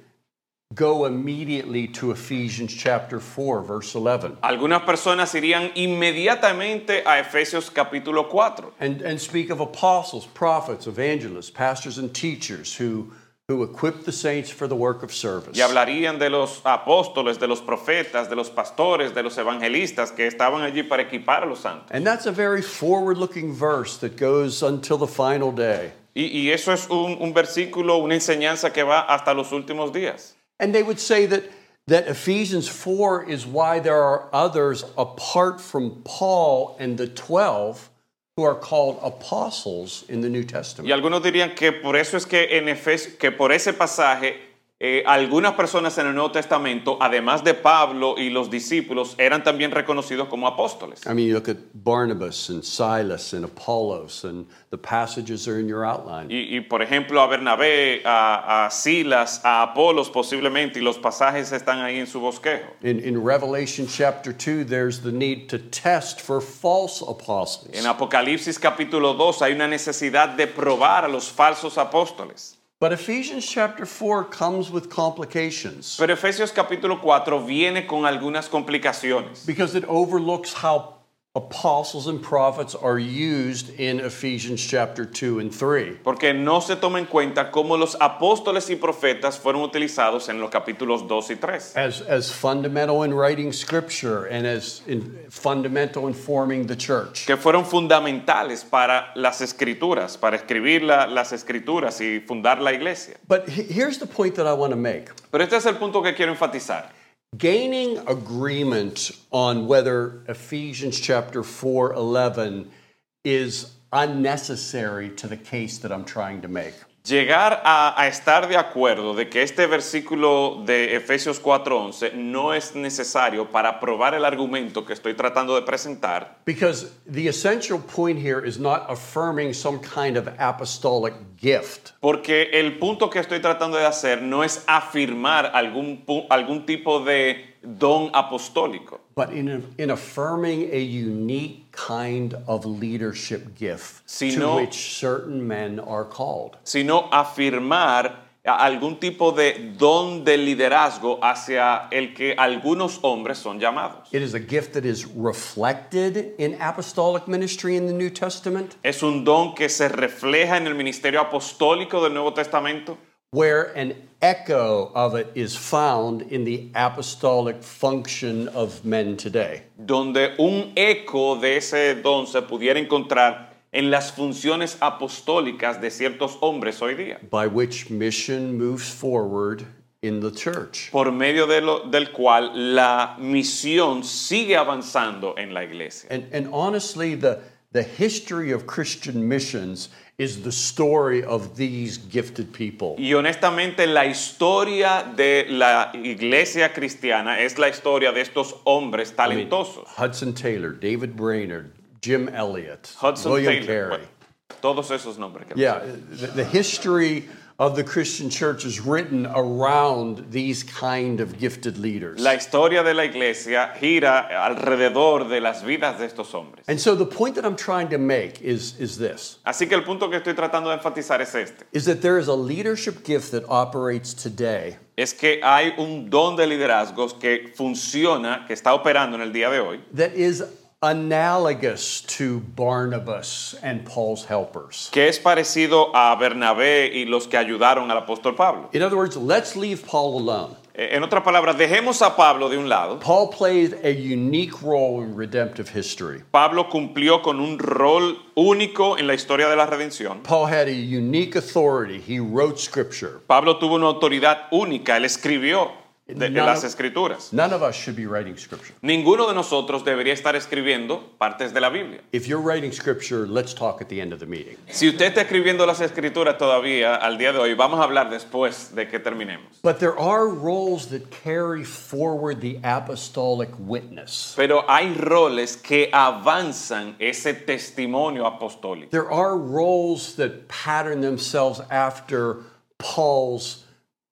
go immediately to Ephesians chapter 4, verse 11, Algunas personas irían inmediatamente a Efesios capítulo 4 and, and speak of apostles, prophets, evangelists, pastors, and teachers who, who equip the saints for the work of service. y hablarían de los apóstoles, de los profetas, de los pastores, de los evangelistas que estaban allí para equipar a los santos. And that's a very forward looking verse that goes until the final day. Y, y eso es un, un versículo, una enseñanza que va hasta los últimos días. And they would say that that Ephesians 4 is why there are others apart from Paul and the 12 who are called apostles in the New Testament. Y algunos dirían que por eso es que en Efes- que por ese pasaje eh, algunas personas en el Nuevo Testamento, además de Pablo y los discípulos, eran también reconocidos como apóstoles. I mean, you look at Barnabas and Silas and Apollos, and the passages are in your outline. Y, y, por ejemplo a Bernabé, a, a Silas, a Apolos posiblemente, y los pasajes están ahí en su bosquejo. In, in Revelation chapter 2, there's the need to test for false apostles. En Apocalipsis capítulo 2 hay una necesidad de probar a los falsos apóstoles. But Ephesians chapter 4 comes with complications Pero Efesios capítulo 4 viene con algunas complicaciones. because it overlooks how apostles and prophets are used in Ephesians chapter 2 and 3. Porque no se toma en cuenta cómo los apóstoles y profetas fueron utilizados en los capítulos 2 y 3. As, as fundamental in writing scripture and as in, fundamental in forming the church. Que fueron fundamentales para las escrituras, para escribir la- las escrituras y fundar la iglesia. But he- here's the point that I want to make. Pero este es el punto que quiero enfatizar. Gaining agreement on whether Ephesians chapter 4:11 is unnecessary to the case that I'm trying to make. Llegar a, a estar de acuerdo de que este versículo de Efesios 4:11 no es necesario para probar el argumento que estoy tratando de presentar, Because the essential point here is not affirming some kind of apostolic gift. porque el punto que estoy tratando de hacer no es afirmar algún, algún tipo de don apostólico, But in, in affirming a unique kind of leadership gift Si to which certain men are called. sino afirmar algún tipo de don de liderazgo hacia el que algunos hombres son llamados. It is a gift that is reflected in apostolic ministry in the New Testament, Es un don que se refleja en el ministerio apostólico del Nuevo Testamento, where an echo of it is found in the apostolic function of men today. donde un eco de ese don se pudiera encontrar en las funciones apostólicas de ciertos hombres hoy día, by which mission moves forward in the church. por medio de lo- del cual la misión sigue avanzando en la iglesia. And, and honestly, the, the history of Christian missions is the story of these gifted people. Y honestamente la historia de la iglesia cristiana es la historia de estos hombres talentosos. Hudson Taylor, David Brainerd, Jim Elliot, Hudson William Taylor, Carey. todos esos nombres. que Yeah, the, the history of the Christian church is written around these kind of gifted leaders. La historia de la iglesia gira alrededor de las vidas de estos hombres. and so the point that I'm trying to make is, is this. Así que el punto que estoy tratando de enfatizar es este. is that there is a leadership gift that operates today Es que hay un don de liderazgos que funciona, que está operando en el día de hoy, that is analogous to Barnabas and Paul's helpers. que es parecido a Bernabé y los que ayudaron al apóstol Pablo. In other words, let's leave Paul alone. Eh, En otras palabras, dejemos a Pablo de un lado. Paul played a unique role in redemptive history. Pablo cumplió con un rol único en la historia de la redención. Paul had a unique authority. He wrote scripture. Pablo tuvo una autoridad única, él escribió de, las of- escrituras. None of us should be writing scripture. Ninguno de nosotros debería estar escribiendo partes de la Biblia. If you're writing scripture, let's talk at the end of the meeting. Si usted está escribiendo las escrituras todavía al día de hoy, vamos a hablar después de que terminemos. But there are roles that carry forward the apostolic witness. Pero hay roles que avanzan ese testimonio apostólico. There are roles that pattern themselves after Paul's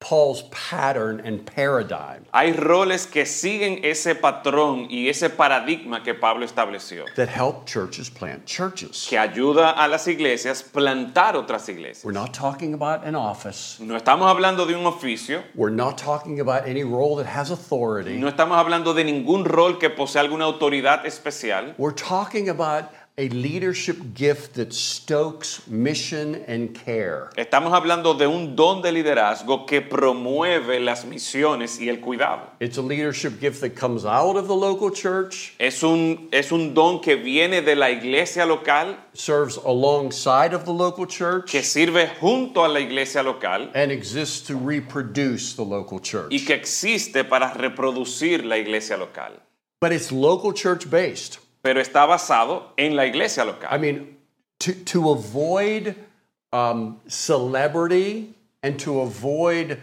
Paul's pattern and paradigm Hay roles que siguen ese patrón y ese paradigma que Pablo estableció, that help churches plant churches. que ayuda a las iglesias plantar otras iglesias. We're not talking about an office. No estamos hablando de un oficio, We're not talking about any role that has authority. no estamos hablando de ningún rol que posea alguna autoridad especial. We're talking about a leadership gift that stokes mission and care. Estamos hablando de un don de liderazgo que promueve las misiones y el cuidado. It's a leadership gift that comes out of the local church, Es un, es un don que viene de la iglesia local, serves alongside of the local church, que sirve junto a la iglesia local and exists to reproduce the local y church. que existe para reproducir la iglesia local. But it's local church based. Pero está basado en la iglesia I local. mean, to, to avoid um, celebrity and to avoid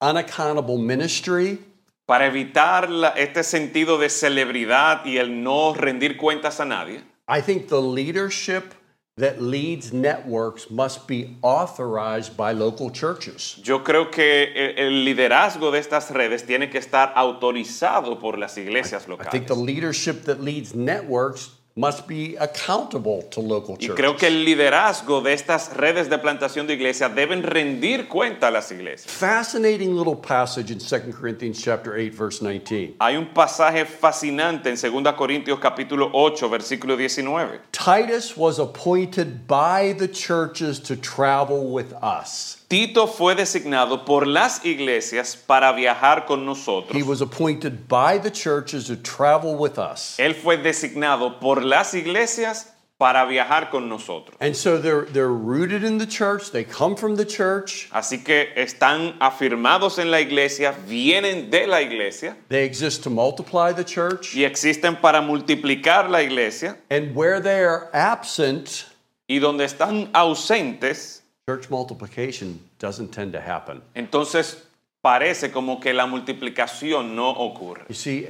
unaccountable ministry, Para evitar la- este sentido de celebridad y el no rendir cuentas a nadie, I think the leadership that leads networks must be authorized by local churches. yo creo que el liderazgo de estas redes tiene que estar autorizado por las iglesias I think the leadership that leads networks must be accountable to local churches. Y creo que el liderazgo de estas redes de plantación de iglesia deben rendir cuenta a las iglesias. Fascinating little passage in 2 Corinthians chapter 8 verse 19. Hay un pasaje fascinante en 2 Corintios capítulo 8, versículo 19. Titus was appointed by the churches to travel with us. Tito fue designado por las iglesias para viajar con nosotros. He was appointed by the churches to travel with us. Él fue designado por las iglesias para viajar con nosotros. And so they're, they're rooted in the church, they come from the church, Así que están afirmados en la iglesia, vienen de la iglesia they exist to multiply the church, y existen para multiplicar la iglesia. and where they are absent, Y donde están ausentes, church multiplication doesn't tend to happen. entonces parece como que la multiplicación no ocurre. You see,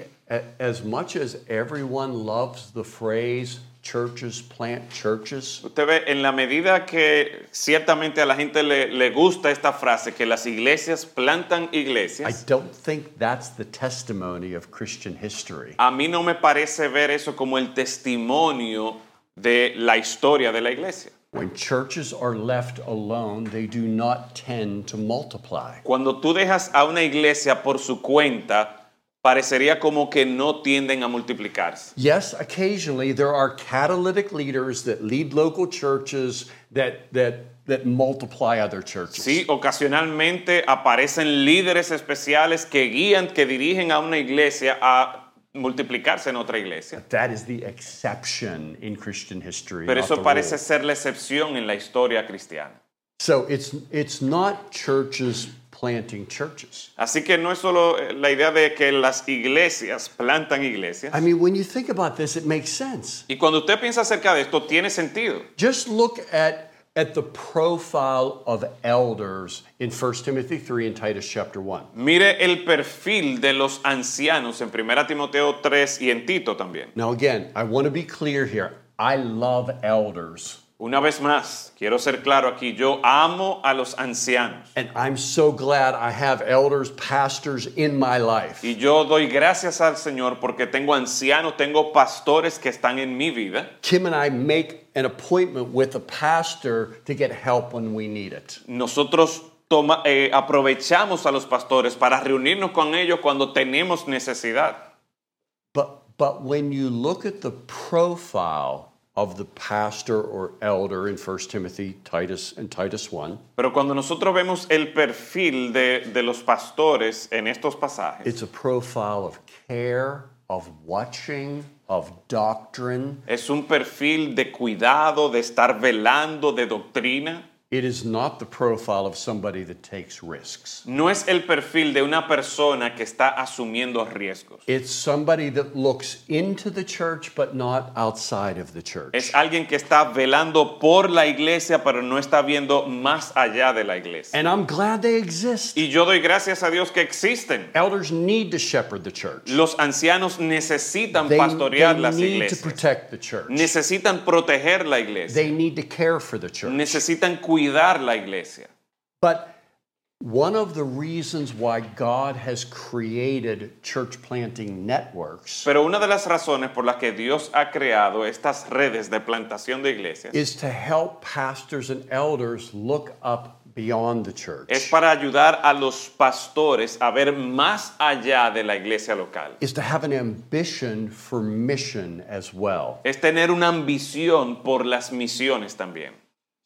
as much as everyone loves the phrase churches plant churches, Usted ve, en la medida que ciertamente a la gente le, le gusta esta frase, que las iglesias plantan I iglesias, don't think that's the testimony of Christian history. a mí no me parece ver eso como el testimonio de la historia de la iglesia. When churches are left alone, they do not tend to multiply. Cuando tú dejas a una iglesia por su cuenta, parecería como que no tienden a multiplicarse. Yes, occasionally there are catalytic leaders that lead local churches that that that multiply other churches. Sí, ocasionalmente aparecen líderes especiales que guían, que dirigen a una iglesia a multiplicarse en otra iglesia. That is the exception in Christian history. Pero eso parece ser la excepción en la historia cristiana. So it's it's not churches planting churches. Así que no es solo eh, la idea de que las iglesias plantan iglesias. I mean, when you think about this, it makes sense. Y cuando usted piensa acerca de esto, tiene sentido. Just look at at the profile of elders in 1 Timothy 3 and Titus chapter 1. Mire el perfil de los ancianos en 1 Timoteo 3 y en Tito también. Now again, I want to be clear here. I love elders. Una vez más, quiero ser claro aquí, yo amo a los ancianos. And I'm so glad I have elders, pastors in my life. Y yo doy gracias al Señor porque tengo ancianos, tengo pastores que están en mi vida. Kim and I make an appointment with a pastor to get help when we need it. Nosotros toma- eh, aprovechamos a los pastores para reunirnos con ellos cuando tenemos necesidad. But but when you look at the profile of the pastor or elder in 1 Timothy, Titus, and Titus 1, Pero cuando nosotros vemos el perfil de, de los pastores en estos pasajes, it's a profile of care, of watching, of doctrine. es un perfil de cuidado, de estar velando, de doctrina. It is not the profile of somebody that takes risks. No es el perfil de una persona que está asumiendo riesgos. It's somebody that looks into the church but not outside of the church. Es alguien que está velando por la iglesia, pero no está viendo más allá de la iglesia. And I'm glad they exist. Y yo doy gracias a Dios que existen. Elders need to shepherd the church. Los ancianos necesitan They, pastorear they las need to protect the church. Necesitan proteger la iglesia. They need to care for the church. Necesitan cuidar la iglesia. But one of the reasons why God has created church planting networks Pero una de las razones por las que Dios ha creado estas redes de plantación de iglesias is to help pastors and elders look up beyond the church. es para ayudar a los pastores a ver más allá de la iglesia local. is to have an ambition for mission as well. Es tener una ambición por las misiones también.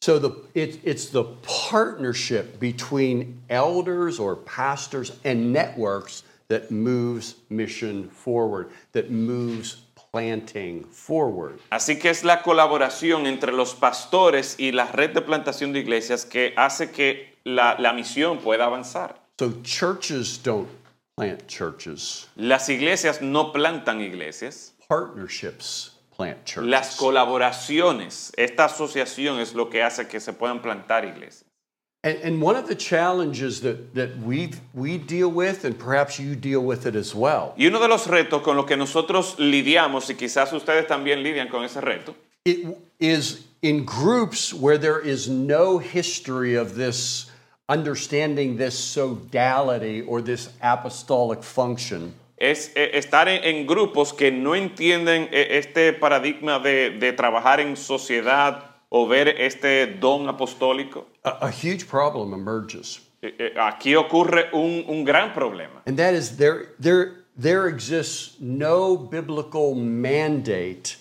So the, it, it's the partnership between elders or pastors and networks that moves mission forward, that moves planting forward. Así que es la colaboración entre los pastores y la red de plantación de iglesias que hace que la, la misión pueda avanzar. So churches don't plant churches, Las iglesias no plantan iglesias, partnerships plant churches. las colaboraciones, esta asociación es lo que hace que se puedan plantar iglesias. And, and one of the challenges that, that we we deal with, and perhaps you deal with it as well, Y uno de los retos con los que nosotros lidiamos, y quizás ustedes también lidian con ese reto, it is in groups where there is no history of this understanding this sodality or this apostolic function. Es eh, estar en, grupos que no entienden eh, este paradigma de, de trabajar en sociedad o ver este don apostólico. A, a huge problem emerges. Eh, Aquí ocurre un, un gran problema. And that is there, there, there exists no biblical mandate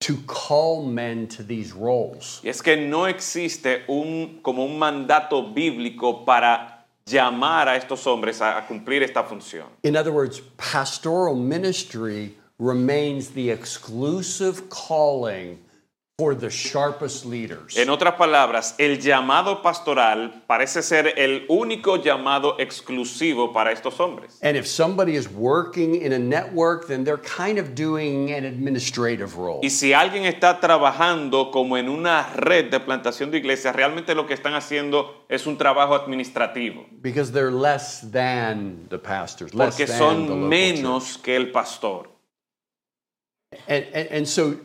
to call men to these roles. Y es que no existe un, como un mandato bíblico para llamar a estos hombres a, cumplir esta función. In other words, pastoral ministry remains the exclusive calling for the sharpest leaders. En otras palabras, el llamado pastoral parece ser el único llamado exclusivo para estos hombres. And if somebody is working in a network, then they're kind of doing an administrative role. Y si alguien está trabajando como en una red de plantación de iglesias, realmente lo que están haciendo es un trabajo administrativo, Because they're less than the pastors, less porque than the son church. menos que el pastor. And, and, and so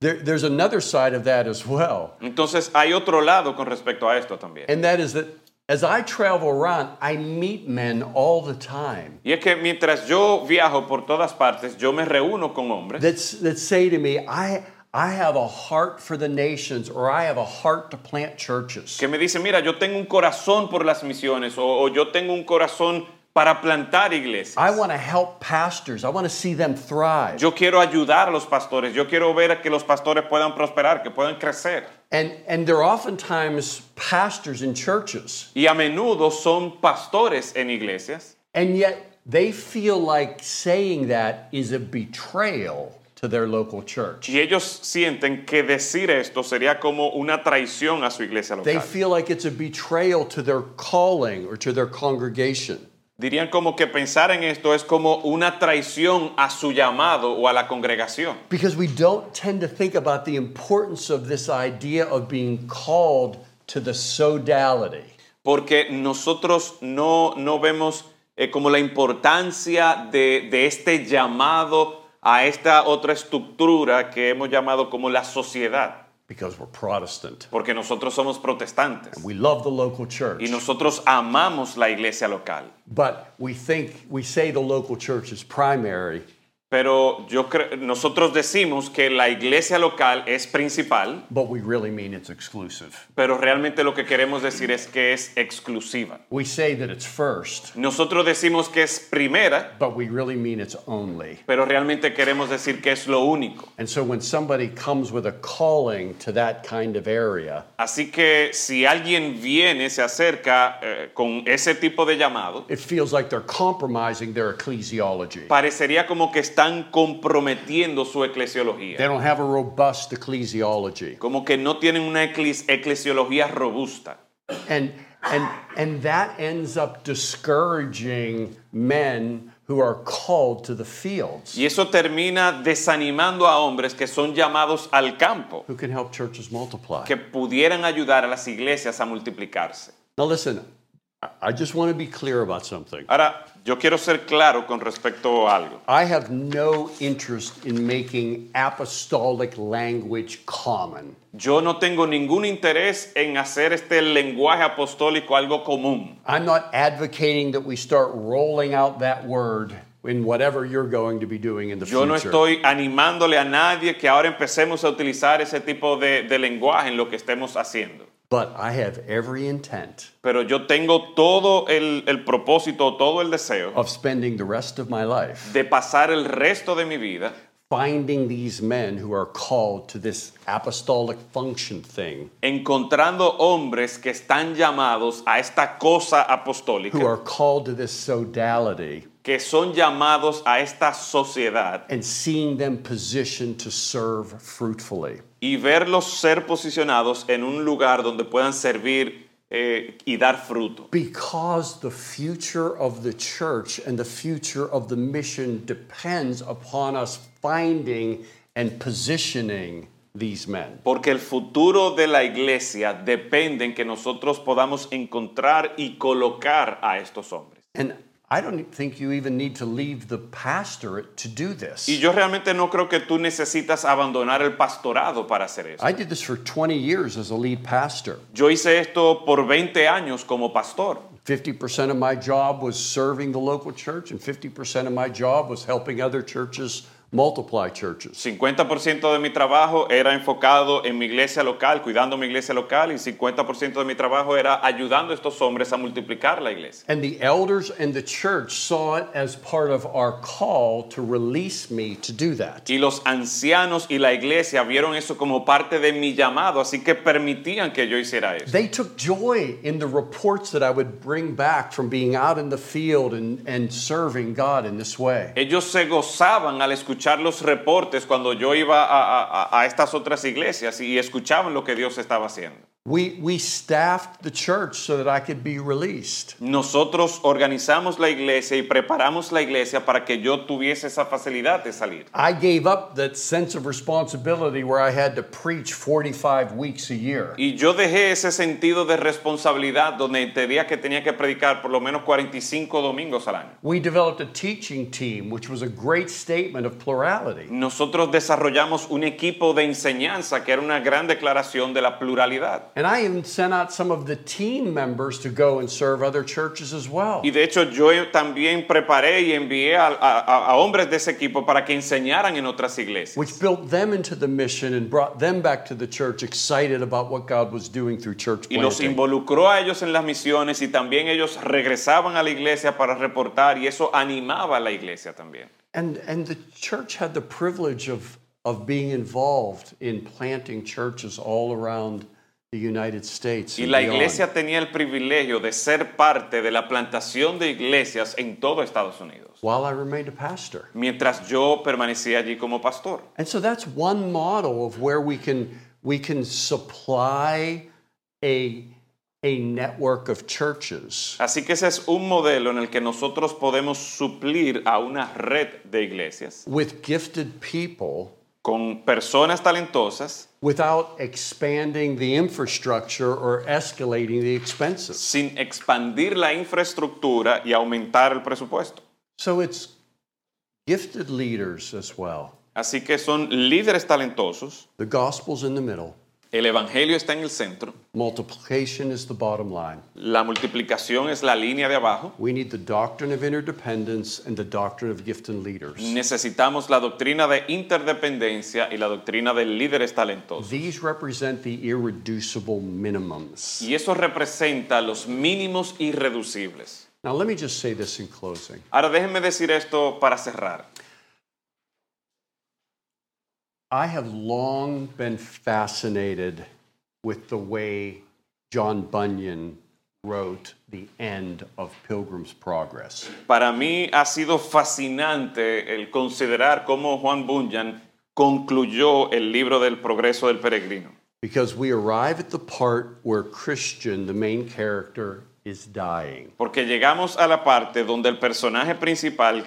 there, there's another side of that as well. Entonces hay otro lado con respecto a esto también. And that is that as I travel around, I meet men all the time Y es que mientras yo viajo por todas partes, yo me reúno con hombres that's, that say to me, I, I have a heart for the nations or I have a heart to plant churches. que me dicen, mira, yo tengo un corazón por las misiones o, o yo tengo un corazón para plantar iglesias. I want to help pastors. I want to see them thrive. Yo quiero ayudar a los pastores, yo quiero ver a que los pastores puedan prosperar, que puedan crecer. And, and they're oftentimes pastors in churches. Y a menudo son pastores en iglesias And yet they feel like saying that is a betrayal to their local church. y ellos sienten que decir esto sería como una traición a su iglesia local. They feel like it's a betrayal to their calling or to their congregation. Dirían como que pensar en esto es como una traición a su llamado o a la congregación. Because we don't tend to think about the importance of this idea of being called to the sodality. porque nosotros no, no vemos eh, como la importancia de, de este llamado a esta otra estructura que hemos llamado como la sociedad, Because we're Protestant. porque nosotros somos protestantes We love the local church. y nosotros amamos la iglesia local. But we think, we say the local church is primary, Pero yo nosotros decimos que la iglesia local es principal, but we really mean it's exclusive. pero realmente lo que queremos decir es que es exclusiva. We say that it's first, Nosotros decimos que es primera, but we really mean it's only. pero realmente queremos decir que es lo único. And so when somebody comes with a calling to that kind of area, Así que si alguien viene, se acerca eh, con ese tipo de llamado, it feels like they're compromising their ecclesiology. parecería como que están comprometiendo su eclesiología, They don't have a robust ecclesiology. como que no tienen una ecles- eclesiología robusta. And, and, and that ends up discouraging men who are called to the fields, Y eso termina desanimando a hombres que son llamados al campo, who can help churches multiply. que pudieran ayudar a las iglesias a multiplicarse. Now, listen, I- just want to be clear about something. Ahora, yo quiero ser claro con respecto a algo. I have no interest in making apostolic language common. Yo no tengo ningún interés en hacer este lenguaje apostólico algo común. I'm not advocating that we start rolling out that word in whatever you're going to be doing in the Yo no future. estoy animándole a nadie que ahora empecemos a utilizar ese tipo de, de lenguaje en lo que estemos haciendo. But I have every intent pero yo tengo todo el, el propósito, todo el deseo of spending the rest of my life de pasar el resto de mi vida finding these men who are called to this apostolic function thing, encontrando hombres que están llamados a esta cosa who apostólica, are called to this sodality, que son llamados a esta sociedad and seeing them positioned to serve fruitfully. y verlos ser posicionados en un lugar donde puedan servir eh, y dar fruto. Because the future of the church and the future of the mission depends upon us finding and positioning these men. Porque el futuro de la iglesia depende en que nosotros podamos encontrar y colocar a estos hombres. And I don't think you even need to leave the pastorate to do this. Y yo realmente no creo que tú necesitas abandonar el pastorado para hacer eso. I did this for 20 years as a lead pastor. Yo hice esto por 20 años como pastor. 50% of my job was serving the local church, and 50% of my job was helping other churches multiply churches. 50% de mi trabajo era enfocado en mi iglesia local, cuidando mi iglesia local, y 50% de mi trabajo era ayudando a estos hombres a multiplicar la iglesia. And the elders and the church saw it as part of our call to release me to do that. Y los ancianos y la iglesia vieron eso como parte de mi llamado, así que permitían que yo hiciera eso. They took joy in the reports that I would bring back from being out in the field and, and serving God in this way. Ellos se gozaban al escuchar los reportes cuando yo iba a, a- a estas otras iglesias y escuchaban lo que Dios estaba haciendo. We, we staffed the church so that I could be released. Nosotros organizamos la iglesia y preparamos la iglesia para que yo tuviese esa facilidad de salir. I gave up that sense of responsibility where I had to preach 45 weeks a year. Y yo dejé ese sentido de responsabilidad donde entendía que tenía que predicar por lo menos 45 domingos al año. We developed a teaching team, which was a great statement of plurality. Nosotros desarrollamos un equipo de enseñanza que era una gran declaración de la pluralidad. And I even sent out some of the team members to go and serve other churches as well. Y de hecho yo también preparé y envié a, a- a hombres de ese equipo para que enseñaran en otras iglesias. Which built them into the mission and brought them back to the church excited about what God was doing through church Y los planting. involucró a ellos en las misiones y también ellos regresaban a la iglesia para reportar y eso animaba a la iglesia también. And, and the church had the privilege of, of being involved in planting churches all around the United States. Y and la iglesia tenía el privilegio de ser parte de la plantación de iglesias en todo Estados Unidos, while I remained a pastor. mientras yo permanecía allí como pastor. And so that's one model of where we can we can supply a a network of churches Así que ese es un modelo en el que nosotros podemos suplir a una red de iglesias with gifted people con personas talentosas without expanding the infrastructure or escalating the expenses. sin expandir la infraestructura y aumentar el presupuesto. So it's gifted leaders as well. Así que son líderes talentosos, The gospel's in the middle. El evangelio está en el centro, Multiplication is the bottom line. la multiplicación es la línea de abajo. We need the doctrine of interdependence and the doctrine of gifted leaders. Necesitamos la doctrina de interdependencia y la doctrina de líderes talentosos. These represent the irreducible minimums. Y eso representa los mínimos irreducibles. Now, let me just say this in closing. Ahora déjenme decir esto para cerrar. I have long been fascinated with the way John Bunyan wrote the end of Pilgrim's Progress. Para mí ha sido fascinante el considerar cómo Juan Bunyan concluyó el libro del progreso del peregrino. Because we arrive at the part where Christian, the main character, is dying. Porque llegamos a la parte donde el personaje principal,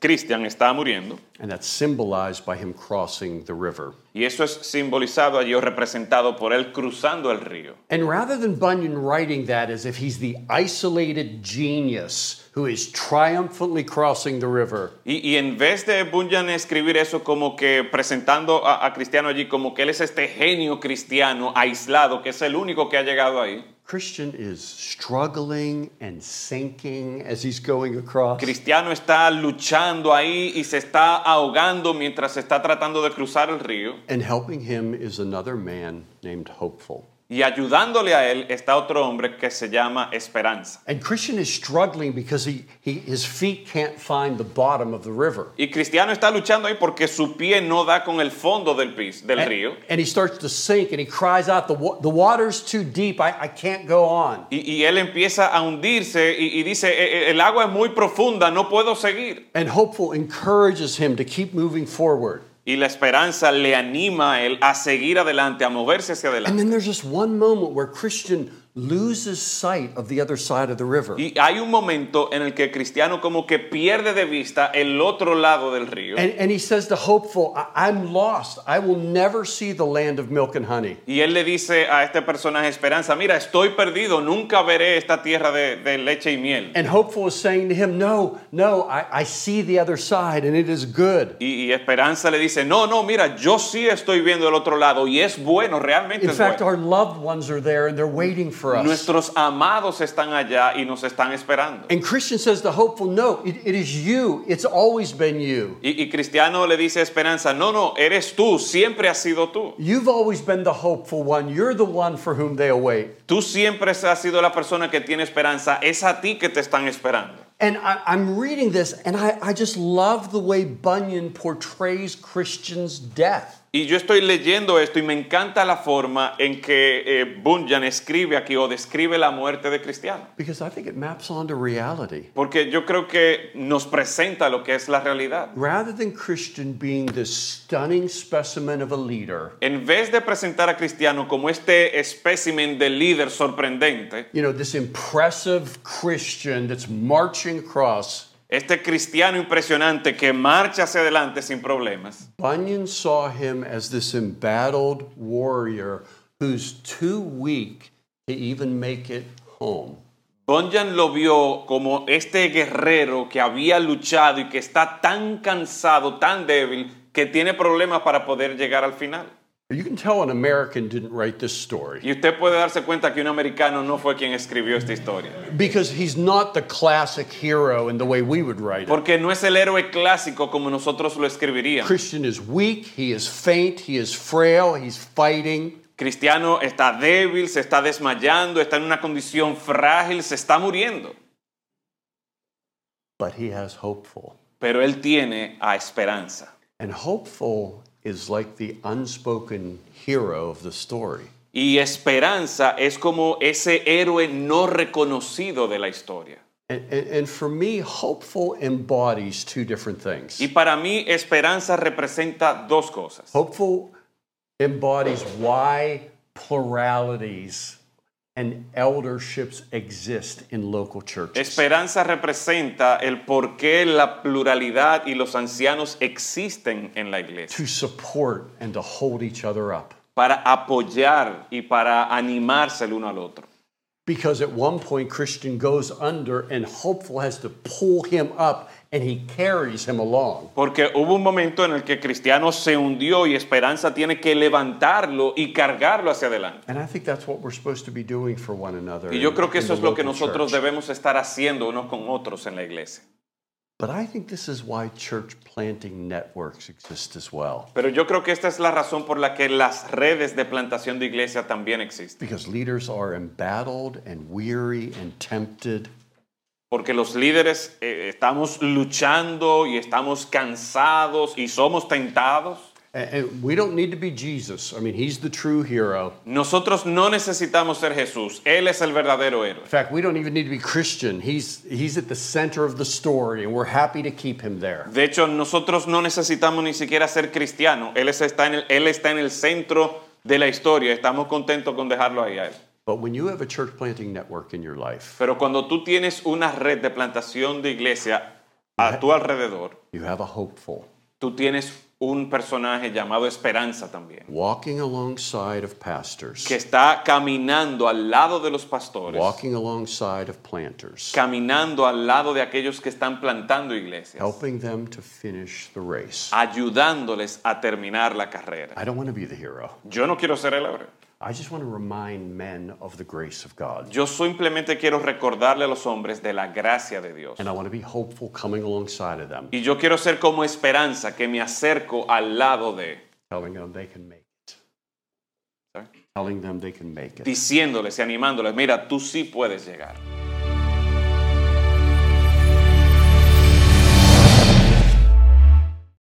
Christian, está muriendo. And that's symbolized by him crossing the river. Y eso es simbolizado allí o representado por él cruzando el río. And rather than Bunyan writing that as if he's the isolated genius who is triumphantly crossing the river, Y, y en vez de Bunyan escribir eso como que presentando a, a Cristiano allí como que él es este genio cristiano aislado, que es el único que ha llegado ahí, Christian is struggling and sinking as he's going across. Cristiano está luchando ahí y se está ahogando mientras está tratando de cruzar el río. And helping him is another man named Hopeful. Y ayudándole a él está otro hombre que se llama Esperanza. And Christian is struggling because he, he, his feet can't find the bottom of the river. Y Cristiano está luchando ahí porque su pie no da con el fondo del piso, del And, río. and he starts to sink and he cries out, The, the water's too deep. I, I can't go on. Y, y él empieza a hundirse y, y dice, "E- e- el agua es muy profunda, no puedo seguir. And Hopeful encourages him to keep moving forward. Y la esperanza le anima a él a seguir adelante, a moverse hacia And adelante. then there's just one moment where Christian loses sight of the other side of the river. Y hay un momento en el que Cristiano como que pierde de vista el otro lado del río. And, and he says to Hopeful, I'm lost. I will never see the land of milk and honey. Y él le dice a este personaje Esperanza, mira, estoy perdido, nunca veré esta tierra de, de leche y miel. And Hopeful is saying to him, No, no, I, I see the other side and it is good. Y, y Esperanza le dice, no, no, mira, yo sí estoy viendo el otro lado y es bueno, realmente In es fact, bueno. our loved ones are there and they're waiting for us. Nuestros amados están allá y nos están esperando. And Christian says the Hopeful, No, it, it is you. It's always been you. Y, y Cristiano le dice a Esperanza, no, no, eres tú, siempre has sido tú. You've always been the hopeful one. You're the one for whom they await. Tú siempre has sido la persona que tiene esperanza, es a ti que te están esperando. And I, I'm reading this, and I, I just love the way Bunyan portrays Christian's death. Y yo estoy leyendo esto y me encanta la forma en que eh, Bunyan escribe aquí o describe la muerte de Cristiano. Because I think it maps onto reality. Porque yo creo que nos presenta lo que es la realidad. Rather than Christian being this stunning specimen of a leader, En vez de presentar a Cristiano como este espécimen de líder sorprendente, you know, this impressive Christian that's marching across, este cristiano impresionante que marcha hacia adelante sin problemas, Bunyan saw him as this embattled warrior who's too weak to even make it home. Bunyan lo vio como este guerrero que había luchado y que está tan cansado, tan débil, que tiene problemas para poder llegar al final. You can tell an American didn't write this story Y usted puede darse cuenta que un americano no fue quien escribió esta historia. because he's not the classic hero in the way we would write it. Porque no es el héroe clásico como nosotros lo escribiríamos. Christian is weak, he is faint, he is frail, he's fighting. Cristiano está débil, se está desmayando, está en una condición frágil, se está muriendo. but he has hopeful. Pero él tiene a esperanza. And hopeful is like the unspoken hero of the story. Y esperanza es como ese héroe no reconocido de la historia. And, and, and for me, hopeful embodies two different things. Y para mí esperanza representa dos cosas. Hopeful embodies why pluralities and elderships exist in local churches. Esperanza representa el por qué la pluralidad y los ancianos existen en la iglesia. To support and to hold each other up. Para apoyar y para animarse el uno al otro. Because at one point, Christian goes under and hopeful has to pull him up and he carries him along. Porque hubo un momento en el que Cristiano se hundió y Esperanza tiene que levantarlo y cargarlo hacia adelante. And I think that's what we're supposed to be doing for one another. Y yo creo que eso es lo que nosotros church. debemos estar haciendo unos con otros en la iglesia. Pero yo creo que esta es la razón por la que las redes de plantación de iglesia también existen. Because leaders are embattled and weary and tempted. Porque los líderes eh, estamos luchando y estamos cansados y somos tentados. We don't need to be Jesus. I mean, he's the true hero. Nosotros no necesitamos ser Jesús, Él es el verdadero héroe. In fact, we don't even need to be Christian. He's, he's at the center of the story, and we're happy to keep him there. De hecho, nosotros no necesitamos ni siquiera ser cristiano. Él está en el, él está en el centro de la historia, estamos contentos con dejarlo ahí a Él. But when you have a church planting network in your life, Pero cuando tú tienes una red de plantación de iglesia a tu alrededor, you have a hopeful tú tienes un personaje llamado Esperanza también, walking alongside of pastors, que está caminando al lado de los pastores, walking alongside of planters, caminando al lado de aquellos que están plantando iglesias, helping them to finish the race. ayudándoles a terminar la carrera. I don't want to be the hero. Yo no quiero ser el héroe. I just want to remind men of the grace of God. Yo simplemente quiero recordarle a los hombres de la gracia de Dios. And I want to be hopeful coming alongside of them, Y yo quiero ser como esperanza, que me acerco al lado de, telling them they can make it. telling them they can make it. diciéndoles y animándoles, mira, tú sí puedes llegar.